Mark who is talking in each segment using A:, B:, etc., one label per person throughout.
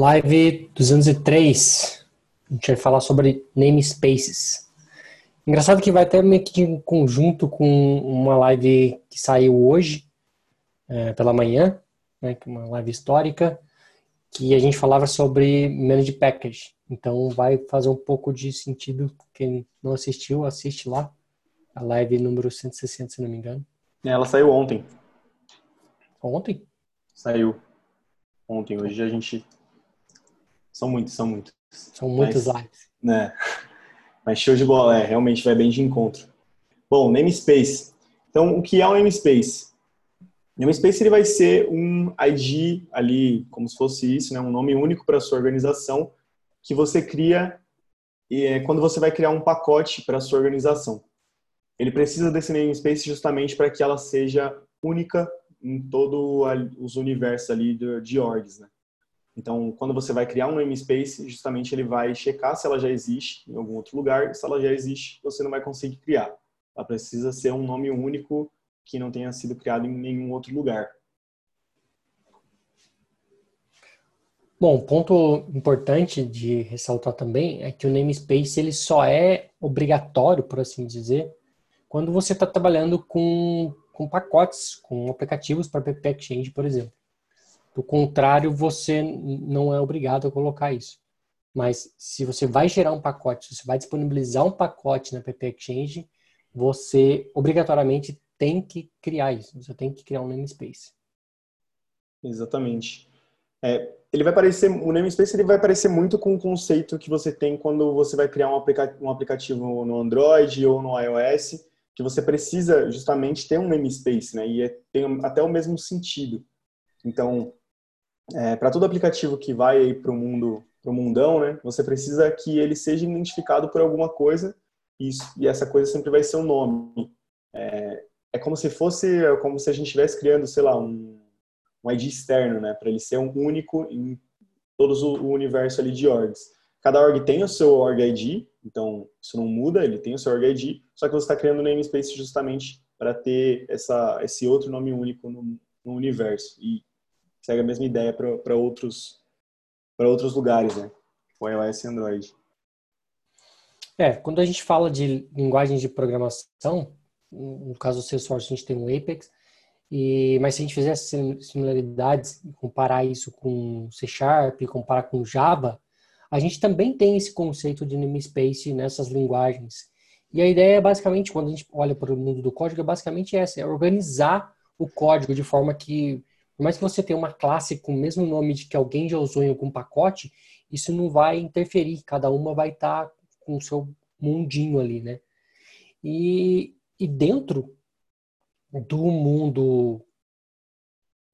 A: Live 203. A gente vai falar sobre namespaces. Engraçado que vai até meio que em conjunto com uma live que saiu hoje, é, pela manhã, né, é uma live histórica, que a gente falava sobre Manage Package. Então vai fazer um pouco de sentido. Quem não assistiu, assiste lá. A live número 160, se não me engano.
B: Ela saiu ontem.
A: Ontem?
B: Saiu. Ontem. Hoje a gente são muitos, são muitos.
A: São muitos Mas, lives.
B: Né? Mas show de bola, é, realmente vai bem de encontro. Bom, namespace. Então, o que é um namespace? Namespace ele vai ser um ID ali, como se fosse isso, né, um nome único para a sua organização que você cria é, quando você vai criar um pacote para a sua organização. Ele precisa desse namespace justamente para que ela seja única em todo os universos ali de orgs, né? Então, quando você vai criar um namespace, justamente ele vai checar se ela já existe em algum outro lugar. Se ela já existe, você não vai conseguir criar. Ela precisa ser um nome único que não tenha sido criado em nenhum outro lugar.
A: Bom, ponto importante de ressaltar também é que o namespace ele só é obrigatório, por assim dizer, quando você está trabalhando com, com pacotes, com aplicativos para PPX Exchange, por exemplo. Do contrário, você não é obrigado a colocar isso. Mas se você vai gerar um pacote, se você vai disponibilizar um pacote na PP Exchange, você obrigatoriamente tem que criar isso. Você tem que criar um namespace.
B: Exatamente. É, ele vai parecer, o namespace ele vai parecer muito com o conceito que você tem quando você vai criar um, aplica um aplicativo no Android ou no iOS, que você precisa justamente ter um namespace, né? E é, tem até o mesmo sentido. Então, é, para todo aplicativo que vai para o mundo, para o mundão, né, você precisa que ele seja identificado por alguma coisa e, isso, e essa coisa sempre vai ser um nome. É, é como se fosse, é como se a gente estivesse criando, sei lá, um, um ID externo, né, para ele ser um único em todos o, universo ali de orgs. Cada org tem o seu org ID, então isso não muda, ele tem o seu org ID, só que você está criando o namespace justamente para ter essa, esse outro nome único no, no universo. E segue a mesma ideia para outros para outros lugares, né? O iOS e Android.
A: É, quando a gente fala de linguagens de programação, no caso do Salesforce a gente tem o Apex, e, mas se a gente fizer similaridades, comparar isso com C Sharp, comparar com Java, a gente também tem esse conceito de namespace nessas linguagens. E a ideia é basicamente, quando a gente olha para o mundo do código, é basicamente essa, é organizar o código de forma que por mais que você tenha uma classe com o mesmo nome de que alguém já usou em algum pacote, isso não vai interferir. Cada uma vai estar tá com o seu mundinho ali, né? E, e dentro do mundo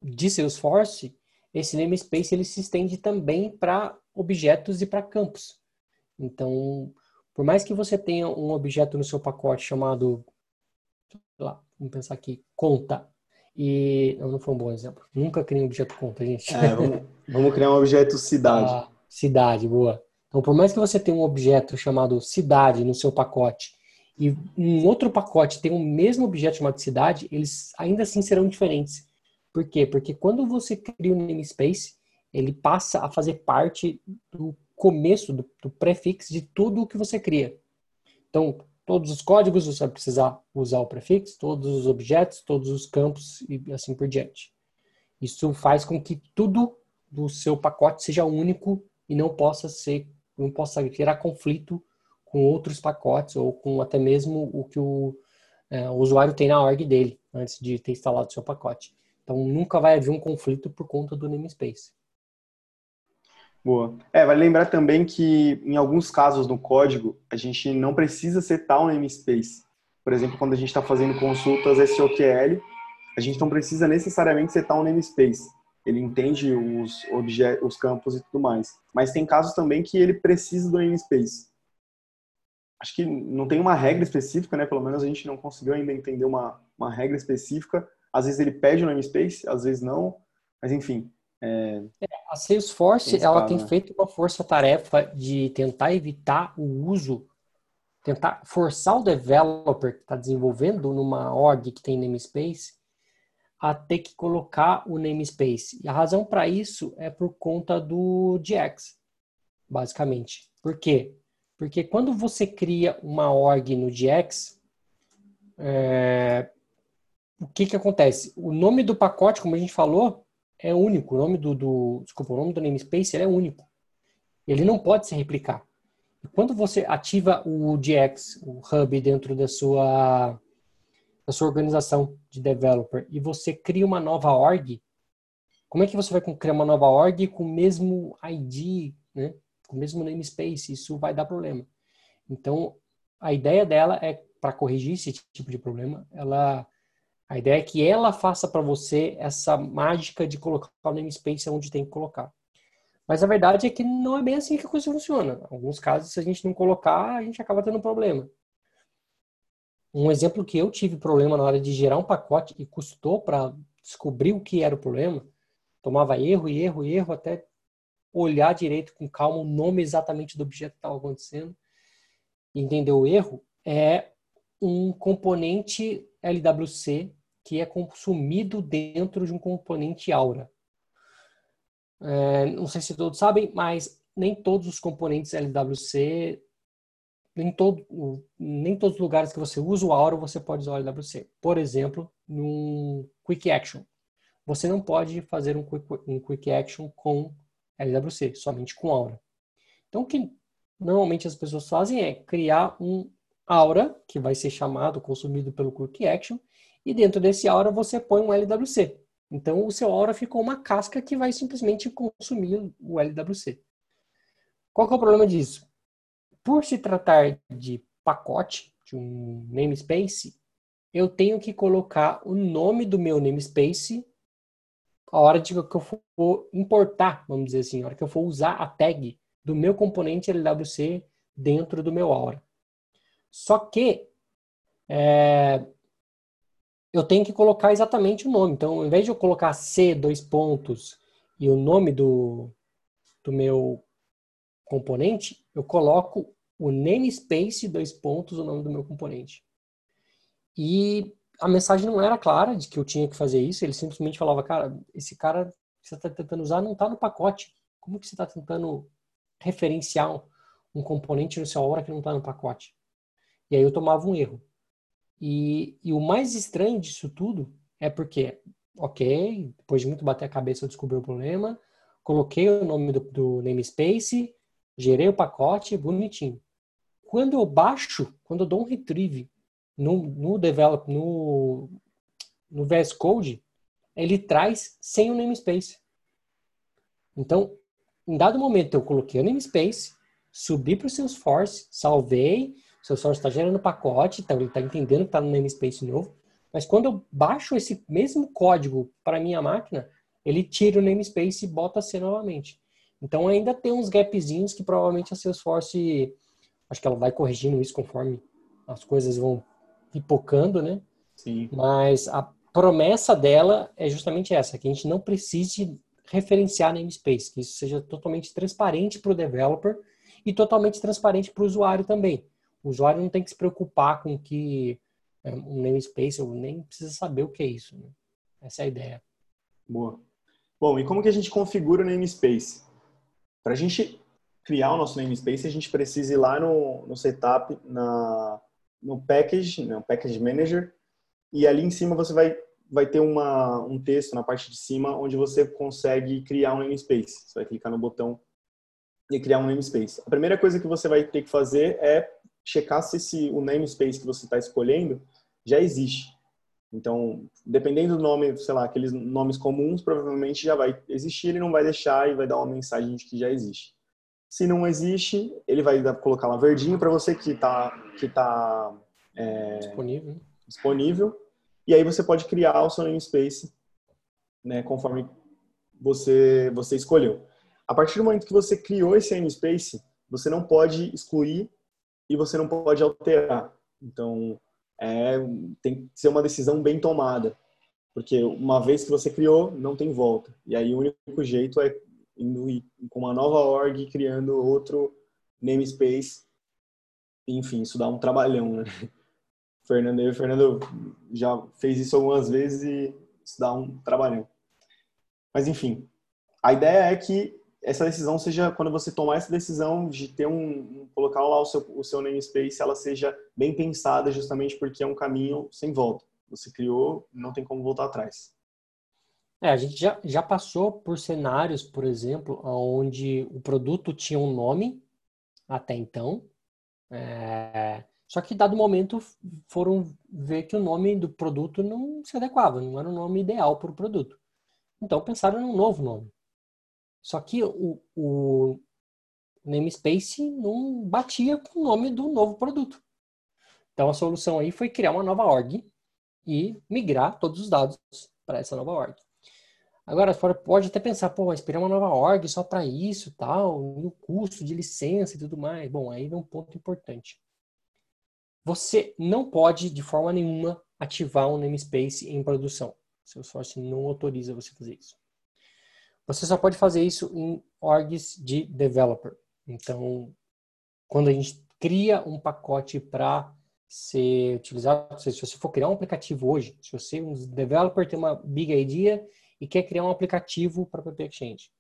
A: de Salesforce, esse namespace ele se estende também para objetos e para campos. Então, por mais que você tenha um objeto no seu pacote chamado, lá, vamos pensar aqui, conta, e não, não foi um bom exemplo. Nunca criei um objeto conta, gente.
B: É, vamos, vamos, criar um objeto cidade. Ah,
A: cidade, boa. Então, por mais que você tenha um objeto chamado cidade no seu pacote e um outro pacote tem o mesmo objeto chamado cidade, eles ainda assim serão diferentes. Por quê? Porque quando você cria um namespace, ele passa a fazer parte do começo, do, do prefixo de tudo o que você cria. Então, todos os códigos, você vai precisar usar o prefixo, todos os objetos, todos os campos e assim por diante. Isso faz com que tudo do seu pacote seja único e não possa ser, não possa gerar conflito com outros pacotes ou com até mesmo o que o, é, o usuário tem na org dele antes de ter instalado o seu pacote. Então nunca vai haver um conflito por conta do namespace.
B: Boa. É, vale lembrar também que em alguns casos no código a gente não precisa setar um namespace. Por exemplo, quando a gente está fazendo consultas SOQL, a gente não precisa necessariamente setar um namespace. Ele entende os, os campos e tudo mais. Mas tem casos também que ele precisa do namespace. Acho que não tem uma regra específica, né? Pelo menos a gente não conseguiu ainda entender uma, uma regra específica. Às vezes ele pede o namespace, às vezes não. Mas enfim,
A: é, a Salesforce ela tem né? feito uma força-tarefa de tentar evitar o uso, tentar forçar o developer que está desenvolvendo numa org que tem namespace a ter que colocar o namespace. E a razão para isso é por conta do GX, basicamente. Por quê? Porque quando você cria uma org no GX, é, o que, que acontece? O nome do pacote, como a gente falou, é único. O nome do, do desculpa, o nome do namespace é único. Ele não pode se replicar. E quando você ativa o GX, o hub dentro da sua da sua organização de developer e você cria uma nova org, como é que você vai criar uma nova org com o mesmo ID, né? Com o mesmo namespace? Isso vai dar problema. Então, a ideia dela é para corrigir esse tipo de problema, ela a ideia é que ela faça para você essa mágica de colocar o namespace onde tem que colocar. Mas a verdade é que não é bem assim que a coisa funciona. Em alguns casos, se a gente não colocar, a gente acaba tendo problema. Um exemplo que eu tive problema na hora de gerar um pacote e custou para descobrir o que era o problema, tomava erro e erro e erro até olhar direito com calma o nome exatamente do objeto que estava acontecendo entender o erro, é um componente LWC que é consumido dentro de um componente Aura. É, não sei se todos sabem, mas nem todos os componentes LWC, nem, todo, nem todos os lugares que você usa o Aura você pode usar o LWC. Por exemplo, no Quick Action. Você não pode fazer um Quick, um quick Action com LWC, somente com Aura. Então, o que normalmente as pessoas fazem é criar um Aura, que vai ser chamado, consumido pelo Quick Action, e dentro desse Aura você põe um LWC. Então o seu Aura ficou uma casca que vai simplesmente consumir o LWC. Qual é o problema disso? Por se tratar de pacote, de um namespace, eu tenho que colocar o nome do meu namespace a hora de que eu for importar, vamos dizer assim, a hora que eu for usar a tag do meu componente LWC dentro do meu Aura. Só que é, eu tenho que colocar exatamente o nome. Então, ao invés de eu colocar C, dois pontos, e o nome do, do meu componente, eu coloco o namespace, dois pontos, o nome do meu componente. E a mensagem não era clara de que eu tinha que fazer isso, ele simplesmente falava, cara, esse cara que você está tentando usar não está no pacote. Como que você está tentando referenciar um, componente no seu hora que não está no pacote? E aí eu tomava um erro. E, e o mais estranho disso tudo é porque, ok, depois de muito bater a cabeça eu descobri o problema, coloquei o nome do, do namespace, gerei o pacote, bonitinho. Quando eu baixo, quando eu dou um retrieve no, no develop, no, no VS Code, ele traz sem o namespace. Então, em dado momento eu coloquei o namespace, subi para o Salesforce, salvei, seu software está gerando pacote, então ele está entendendo que está no namespace novo, mas quando eu baixo esse mesmo código para minha máquina, ele tira o namespace e bota C novamente. Então ainda tem uns gapzinhos que provavelmente a Salesforce, acho que ela vai corrigindo isso conforme as coisas vão pipocando, né?
B: Sim.
A: Mas a promessa dela é justamente essa, que a gente não precise referenciar namespace, que isso seja totalmente transparente para o developer e totalmente transparente para o usuário também. O usuário não tem que se preocupar com que é, um namespace, ou nem precisa saber o que é isso. Né? Essa é a ideia.
B: Boa. Bom, e como que a gente configura o namespace? Para a gente criar o nosso namespace, a gente precisa ir lá no, no setup, na, no package, no package manager, e ali em cima você vai, vai ter uma, um texto na parte de cima onde você consegue criar um namespace. Você vai clicar no botão e criar um namespace. A primeira coisa que você vai ter que fazer é checar se esse, o namespace que você está escolhendo já existe. Então, dependendo do nome, sei lá, aqueles nomes comuns, provavelmente já vai existir, ele não vai deixar e vai dar uma mensagem de que já existe. Se não existe, ele vai colocar lá verdinho para você que está que tá,
A: é, disponível.
B: disponível. E aí você pode criar o seu namespace né, conforme você, você escolheu. A partir do momento que você criou esse namespace, você não pode excluir e você não pode alterar. Então, é, tem que ser uma decisão bem tomada, porque uma vez que você criou, não tem volta. E aí o único jeito é indo com uma nova org, criando outro namespace. Enfim, isso dá um trabalhão, né? Fernando, eu, Fernando já fez isso algumas vezes e isso dá um trabalhão. Mas enfim, a ideia é que essa decisão seja, quando você tomar essa decisão de ter um, colocar lá o seu, o seu namespace, ela seja bem pensada justamente porque é um caminho sem volta. Você criou, não tem como voltar atrás.
A: É, a gente já, já passou por cenários, por exemplo, onde o produto tinha um nome até então, é, só que dado momento foram ver que o nome do produto não se adequava, não era o nome ideal para o produto. Então pensaram num novo nome. Só que o, o namespace não batia com o nome do novo produto. Então a solução aí foi criar uma nova org e migrar todos os dados para essa nova org. Agora, pode até pensar, pô, criar uma nova org só para isso, tal, e o custo de licença e tudo mais. Bom, aí vem um ponto importante. Você não pode, de forma nenhuma, ativar um namespace em produção. Seu Salesforce não autoriza você fazer isso. Você só pode fazer isso em orgs de developer. Então, quando a gente cria um pacote para ser utilizado, se você for criar um aplicativo hoje, se você, um developer, tem uma big idea e quer criar um aplicativo para PP Exchange,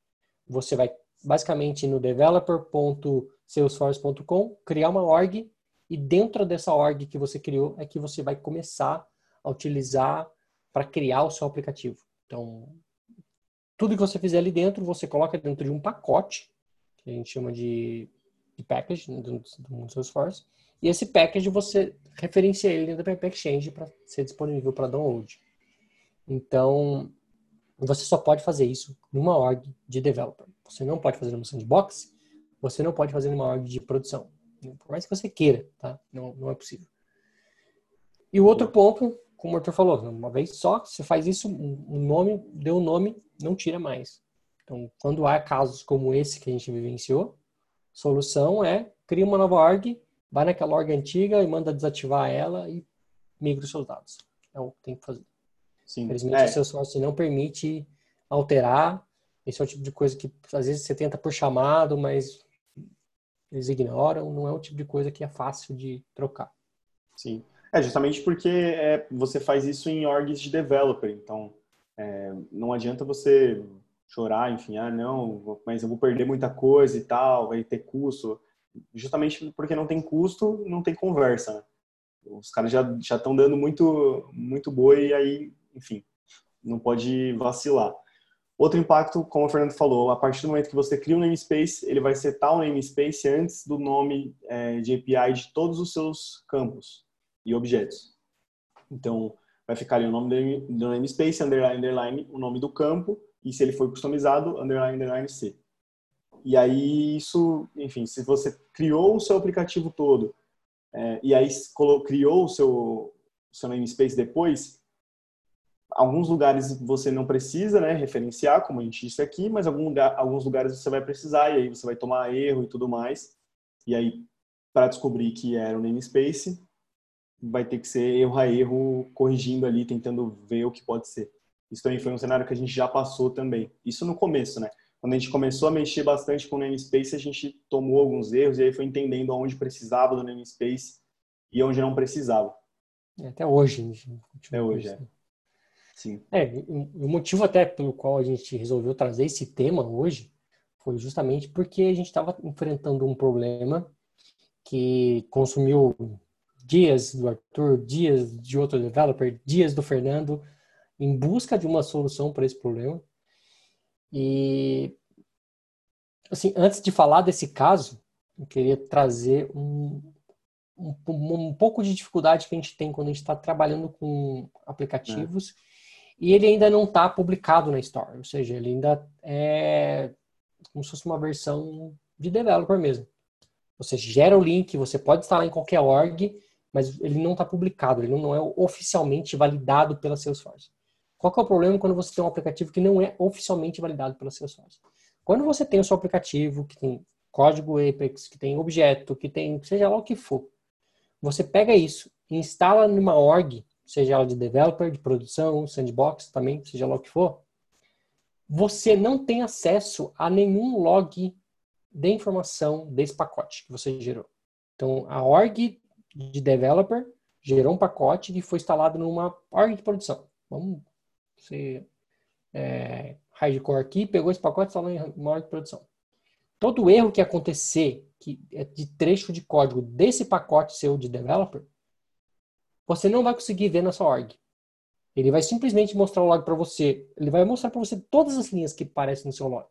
A: você vai basicamente no developer.salesforce.com criar uma org e dentro dessa org que você criou é que você vai começar a utilizar para criar o seu aplicativo. Então, tudo que você fizer ali dentro, você coloca dentro de um pacote, que a gente chama de, de package né, do, do Salesforce. E esse package você referencia ele dentro da PP Exchange para ser disponível para download. Então, você só pode fazer isso numa org de developer. Você não pode fazer numa sandbox, você não pode fazer numa org de produção. Por mais que você queira, tá? Não, não é possível. E o outro ponto como o Arthur falou, uma vez só, você faz isso, um nome, deu um nome, não tira mais. Então, quando há casos como esse que a gente vivenciou, solução é cria uma nova org, vai naquela org antiga e manda desativar ela e migra os seus dados. É o que tem que fazer. Sim. Infelizmente, é. o seu sócio não permite alterar. Esse é o tipo de coisa que às vezes você tenta por chamado, mas eles ignoram. Não é o tipo de coisa que é fácil de trocar.
B: Sim. É, justamente porque é, você faz isso em orgs de developer, então é, não adianta você chorar, enfim, ah, não, mas eu vou perder muita coisa e tal, vai ter custo. Justamente porque não tem custo, não tem conversa, né? Os caras já estão dando muito muito boi e aí, enfim, não pode vacilar. Outro impacto, como o Fernando falou, a partir do momento que você cria um namespace, ele vai setar o um namespace antes do nome é, de API de todos os seus campos e objetos. Então, vai ficar ali o nome do namespace, underline, underline, o nome do campo, e se ele for customizado, underline, underline, C. E aí, isso, enfim, se você criou o seu aplicativo todo, é, e aí criou o seu, seu namespace depois, alguns lugares você não precisa né, referenciar, como a gente disse aqui, mas algum lugar, alguns lugares você vai precisar, e aí você vai tomar erro e tudo mais. E aí, para descobrir que era o namespace, vai ter que ser erro a erro, corrigindo ali, tentando ver o que pode ser. Isso também foi um cenário que a gente já passou também. Isso no começo, né? Quando a gente começou a mexer bastante com o namespace, a gente tomou alguns erros e aí foi entendendo onde precisava do namespace e onde não precisava.
A: É, até hoje.
B: Até hoje, é.
A: Sim. É, o motivo até pelo qual a gente resolveu trazer esse tema hoje foi justamente porque a gente estava enfrentando um problema que consumiu dias do Arthur, dias de outro developer, dias do Fernando, em busca de uma solução para esse problema. E, assim, antes de falar desse caso, eu queria trazer um, um, um pouco de dificuldade que a gente tem quando a gente está trabalhando com aplicativos é. e ele ainda não está publicado na Store, ou seja, ele ainda é como se fosse uma versão de developer mesmo. Você gera o link, você pode instalar em qualquer org, mas ele não está publicado, ele não é oficialmente validado pela Salesforce. Qual é o problema quando você tem um aplicativo que não é oficialmente validado pela Salesforce? Quando você tem o seu aplicativo que tem código Apex, que tem objeto, que tem seja lá o que for, você pega isso instala numa org, seja ela de developer, de produção, sandbox também, seja lá o que for, você não tem acesso a nenhum log de informação desse pacote que você gerou. Então, a org de developer, gerou um pacote que foi instalado numa org de produção. Vamos Você é, hardcore aqui, pegou esse pacote e instalou em modo de produção. Todo erro que acontecer que é de trecho de código desse pacote seu de developer, você não vai conseguir ver na sua org. Ele vai simplesmente mostrar o log para você. Ele vai mostrar para você todas as linhas que aparecem no seu log.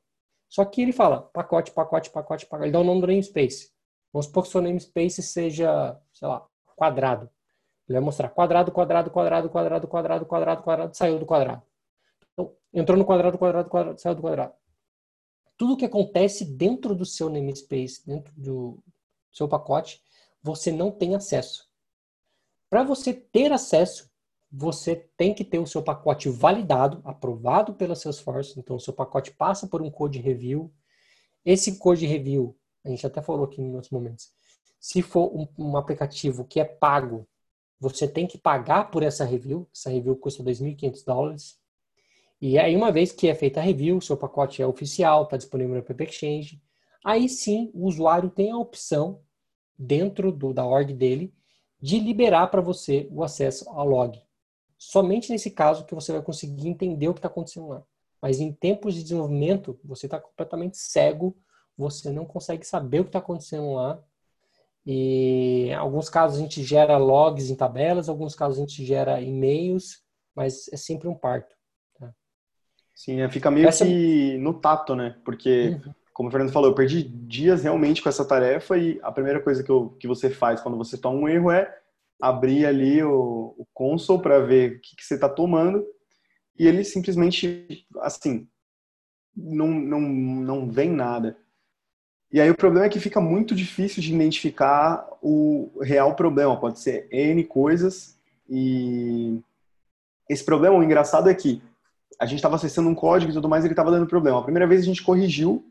A: Só que ele fala pacote, pacote, pacote, pacote. Ele dá o nome do namespace. Vamos supor que seu namespace seja, sei lá, quadrado. Ele vai mostrar quadrado, quadrado, quadrado, quadrado, quadrado, quadrado, quadrado, saiu do quadrado. Então, entrou no quadrado, quadrado, quadrado, saiu do quadrado. Tudo que acontece dentro do seu namespace, dentro do seu pacote, você não tem acesso. Para você ter acesso, você tem que ter o seu pacote validado, aprovado pela Salesforce. Então, o seu pacote passa por um code review. Esse code review, a gente até falou aqui em outros momentos, se for um, um aplicativo que é pago, você tem que pagar por essa review. Essa review custa 2.500 dólares. E aí, uma vez que é feita a review, seu pacote é oficial, está disponível no App Exchange, aí sim o usuário tem a opção, dentro do, da org dele, de liberar para você o acesso ao log. Somente nesse caso que você vai conseguir entender o que está acontecendo lá. Mas em tempos de desenvolvimento, você está completamente cego, você não consegue saber o que está acontecendo lá e em alguns casos a gente gera logs em tabelas, em alguns casos a gente gera e-mails, mas é sempre um parto. Tá?
B: Sim, é, fica meio essa... que no tato, né? Porque, uhum. como o Fernando falou, eu perdi dias realmente com essa tarefa e a primeira coisa que, eu, que você faz quando você toma um erro é abrir ali o, o console para ver o que, que você está tomando e ele simplesmente, assim, não, não, não vem nada. E aí o problema é que fica muito difícil de identificar o real problema. Pode ser N coisas e esse problema, o engraçado é que a gente estava acessando um código e tudo mais ele estava dando problema. A primeira vez a gente corrigiu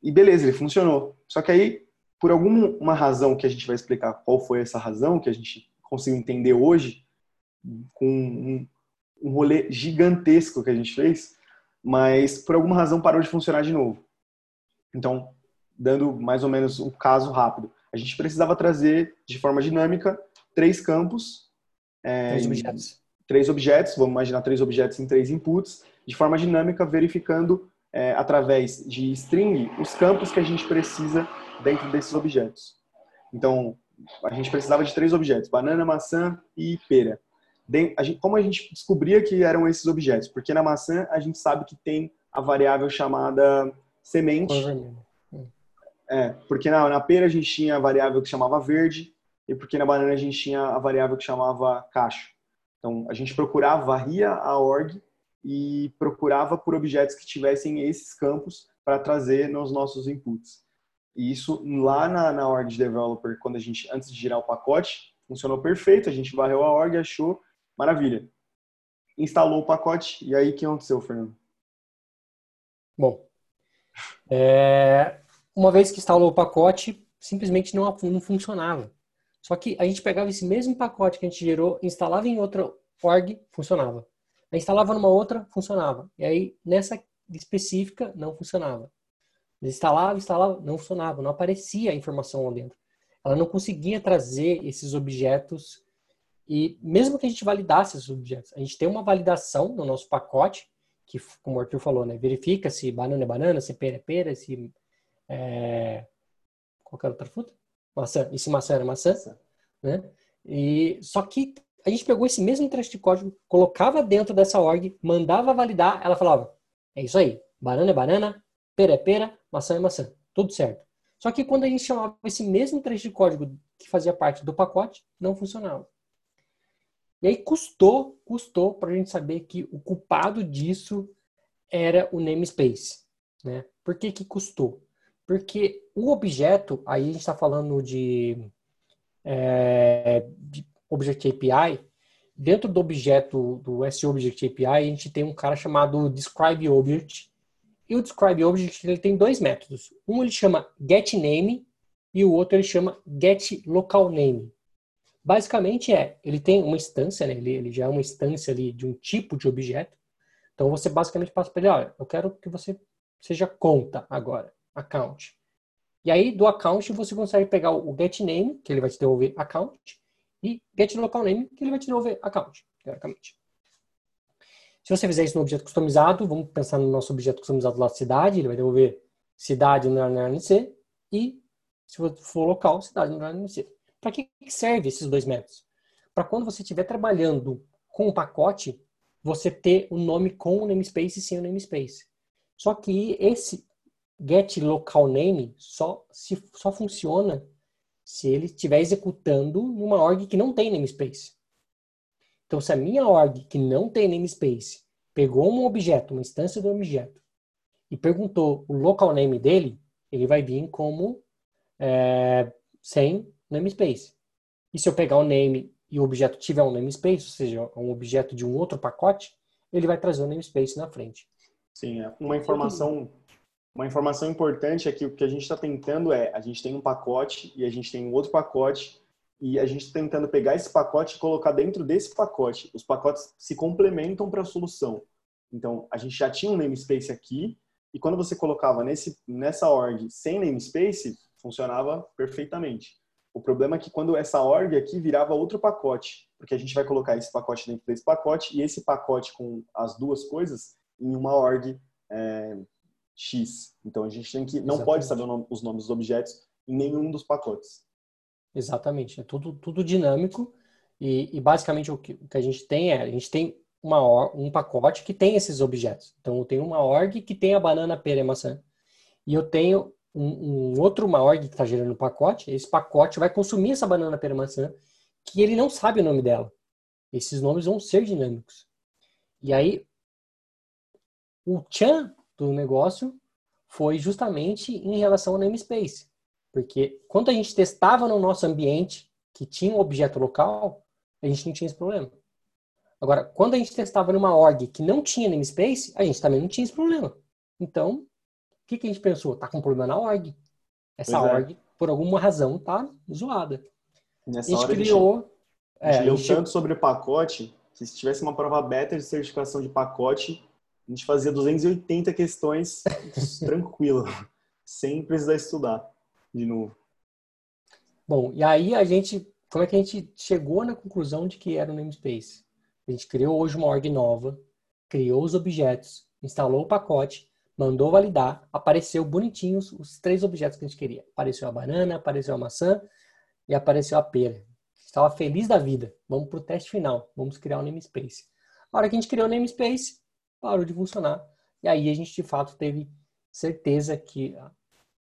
B: e beleza, ele funcionou. Só que aí, por alguma razão que a gente vai explicar qual foi essa razão que a gente conseguiu entender hoje, com um, um rolê gigantesco que a gente fez, mas por alguma razão parou de funcionar de novo. Então, dando mais ou menos um caso rápido. A gente precisava trazer de forma dinâmica três campos.
A: É, três objetos.
B: Três objetos, vamos imaginar três objetos em três inputs, de forma dinâmica, verificando é, através de string os campos que a gente precisa dentro desses objetos. Então, a gente precisava de três objetos: banana, maçã e pera. como a gente descobria que eram esses objetos? Porque na maçã a gente sabe que tem a variável chamada semente. É, porque na, na pera a gente tinha a variável que chamava verde e porque na banana a gente tinha a variável que chamava cacho. Então a gente procurava, varria a org e procurava por objetos que tivessem esses campos para trazer nos nossos inputs. E isso lá na, na org de developer, quando a gente antes de girar o pacote, funcionou perfeito. A gente varreu a org, achou maravilha. Instalou o pacote e aí o que aconteceu, Fernando?
A: Bom, é, uma vez que instalou o pacote, simplesmente não, não funcionava. Só que a gente pegava esse mesmo pacote que a gente gerou, instalava em outra org, funcionava. Aí instalava numa outra, funcionava. E aí, nessa específica, não funcionava. Instalava, instalava, não funcionava, não aparecia a informação lá dentro. Ela não conseguia trazer esses objetos e mesmo que a gente validasse esses objetos, a gente tem uma validação no nosso pacote, que, como o Arthur falou, né, verifica se banana é banana, se pera é pera, se é, qualquer outra fruta? Maçã. Se maçã era maçã, né? E, só que a gente pegou esse mesmo trecho de código, colocava dentro dessa org, mandava validar, ela falava, é isso aí, banana é banana, pera é pera, maçã é maçã, tudo certo. Só que quando a gente chamava esse mesmo trecho de código que fazia parte do pacote, não funcionava. E aí custou, custou para a gente saber que o culpado disso era o namespace. Né? Por que, que custou? Porque o objeto, aí a gente está falando de, é, de Object API, dentro do objeto do SObject API, a gente tem um cara chamado DescribeObject. E o DescribeObject ele tem dois métodos. Um ele chama getName e o outro ele chama getLocalName. Basicamente é, ele tem uma instância, né? ele, ele já é uma instância ali de um tipo de objeto. Então você basicamente passa para ele, olha, eu quero que você seja conta agora account. E aí, do account, você consegue pegar o getName, que ele vai te devolver account, e getLocalName, que ele vai te devolver account, teoricamente. Se você fizer isso no objeto customizado, vamos pensar no nosso objeto customizado lá cidade, ele vai devolver cidade no NC e se for local, cidade no NC. Para que serve esses dois métodos? Para quando você estiver trabalhando com um pacote, você ter o um nome com o namespace e sem o namespace. Só que esse get local name só, se, só funciona se ele estiver executando numa org que não tem namespace. Então, se a minha org que não tem namespace pegou um objeto, uma instância do objeto, e perguntou o local name dele, ele vai vir como é, sem namespace. E se eu pegar o name e o objeto tiver um namespace, ou seja, um objeto de um outro pacote, ele vai trazer o namespace na frente.
B: Sim, é. uma informação uma informação importante é que o que a gente está tentando é, a gente tem um pacote e a gente tem um outro pacote e a gente está tentando pegar esse pacote e colocar dentro desse pacote. Os pacotes se complementam para a solução. Então, a gente já tinha um namespace aqui e quando você colocava nesse, nessa org sem namespace, funcionava perfeitamente. O problema é que quando essa org aqui virava outro pacote, porque a gente vai colocar esse pacote dentro desse pacote e esse pacote com as duas coisas em uma org é, X. Então a gente tem que não Exatamente. pode saber os nomes dos objetos em nenhum dos pacotes.
A: Exatamente, é tudo, tudo dinâmico e, e basicamente o que, o que, a gente tem é a gente tem uma um pacote que tem esses objetos. Então eu tenho uma org que tem a banana, pera e maçã e eu tenho um, um outro uma org que está gerando um pacote. Esse pacote vai consumir essa banana, pera e maçã que ele não sabe o nome dela. Esses nomes vão ser dinâmicos. E aí o Chan do negócio foi justamente em relação ao namespace. Porque quando a gente testava no nosso ambiente que tinha um objeto local, a gente não tinha esse problema. Agora, quando a gente testava numa org que não tinha namespace, a gente também não tinha esse problema. Então, o que, que a gente pensou? Tá com problema na org. Essa é. org, por alguma razão, tá zoada.
B: Nessa a gente criou. A gente, é, a gente leu tanto sobre o pacote que se tivesse uma prova beta de certificação de pacote, a gente fazia 280 questões tranquilo, sem precisar estudar de novo.
A: Bom, e aí a gente, como é que a gente chegou na conclusão de que era o namespace? A gente criou hoje uma org nova, criou os objetos, instalou o pacote, mandou validar, apareceu bonitinho os, os três objetos que a gente queria. Apareceu a banana, apareceu a maçã e apareceu a pera. Estava feliz da vida. Vamos para o teste final. Vamos criar o um namespace. A hora que a gente criou o namespace, parou de funcionar. E aí a gente de fato teve certeza que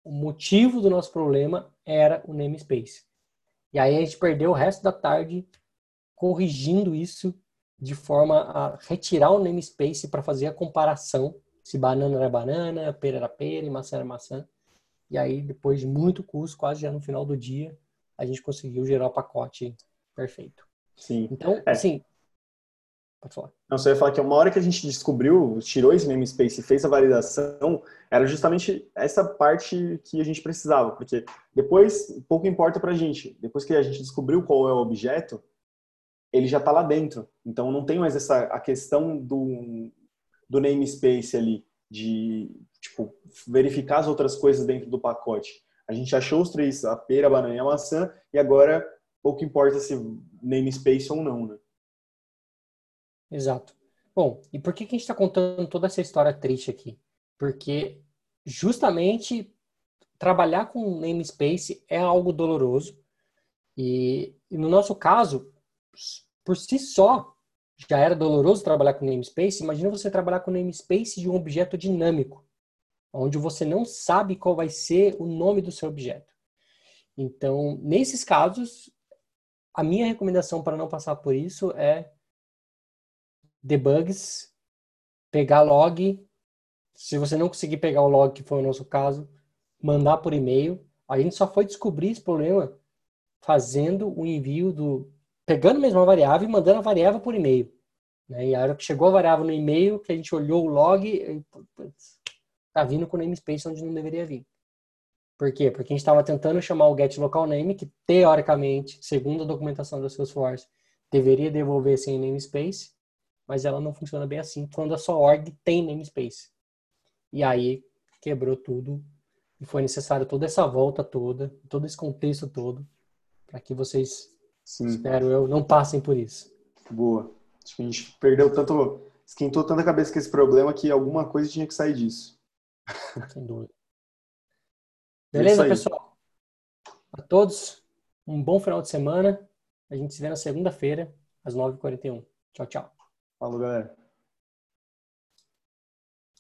A: o motivo do nosso problema era o namespace. E aí a gente perdeu o resto da tarde corrigindo isso de forma a retirar o namespace para fazer a comparação se banana era banana, pera era pera e maçã era maçã. E aí, depois de muito custo, quase já no final do dia, a gente conseguiu gerar o pacote perfeito.
B: Sim.
A: Então, é. assim,
B: Pode falar. Não, só ia falar que uma hora que a gente descobriu, tirou esse namespace e fez a validação, era justamente essa parte que a gente precisava, porque depois pouco importa pra gente. Depois que a gente descobriu qual é o objeto, ele já está lá dentro. Então não tem mais essa a questão do, do namespace ali, de tipo, verificar as outras coisas dentro do pacote. A gente achou os três, a pera, a banana e a maçã, e agora pouco importa se namespace ou não, né?
A: Exato. Bom, e por que, que a gente está contando toda essa história triste aqui? Porque justamente trabalhar com namespace é algo doloroso. E, e, no nosso caso, por si só, já era doloroso trabalhar com namespace. Imagina você trabalhar com namespace de um objeto dinâmico, onde você não sabe qual vai ser o nome do seu objeto. Então, nesses casos, a minha recomendação para não passar por isso é debugs, pegar log. Se você não conseguir pegar o log, que foi o nosso caso, mandar por e-mail. A gente só foi descobrir esse problema fazendo o envio do. pegando mesmo a variável e mandando a variável por e-mail. Né? E a hora que chegou a variável no e-mail, que a gente olhou o log, e, tá vindo com o namespace onde não deveria vir. Por quê? Porque a gente estava tentando chamar o get local name, que teoricamente, segundo a documentação da Salesforce, deveria devolver sem namespace, mas ela não funciona bem assim quando a sua org tem namespace. E aí quebrou tudo e foi necessário toda essa volta toda, todo esse contexto todo, para que vocês, Sim. espero eu, não passem por isso.
B: Boa. Acho que a gente perdeu tanto esquentou tanta cabeça com esse problema que alguma coisa tinha que sair disso.
A: Sem dúvida. É Beleza, pessoal? A todos, um bom final de semana. A gente se vê na segunda-feira, às 9h41. Tchau, tchau.
B: Falou, galera.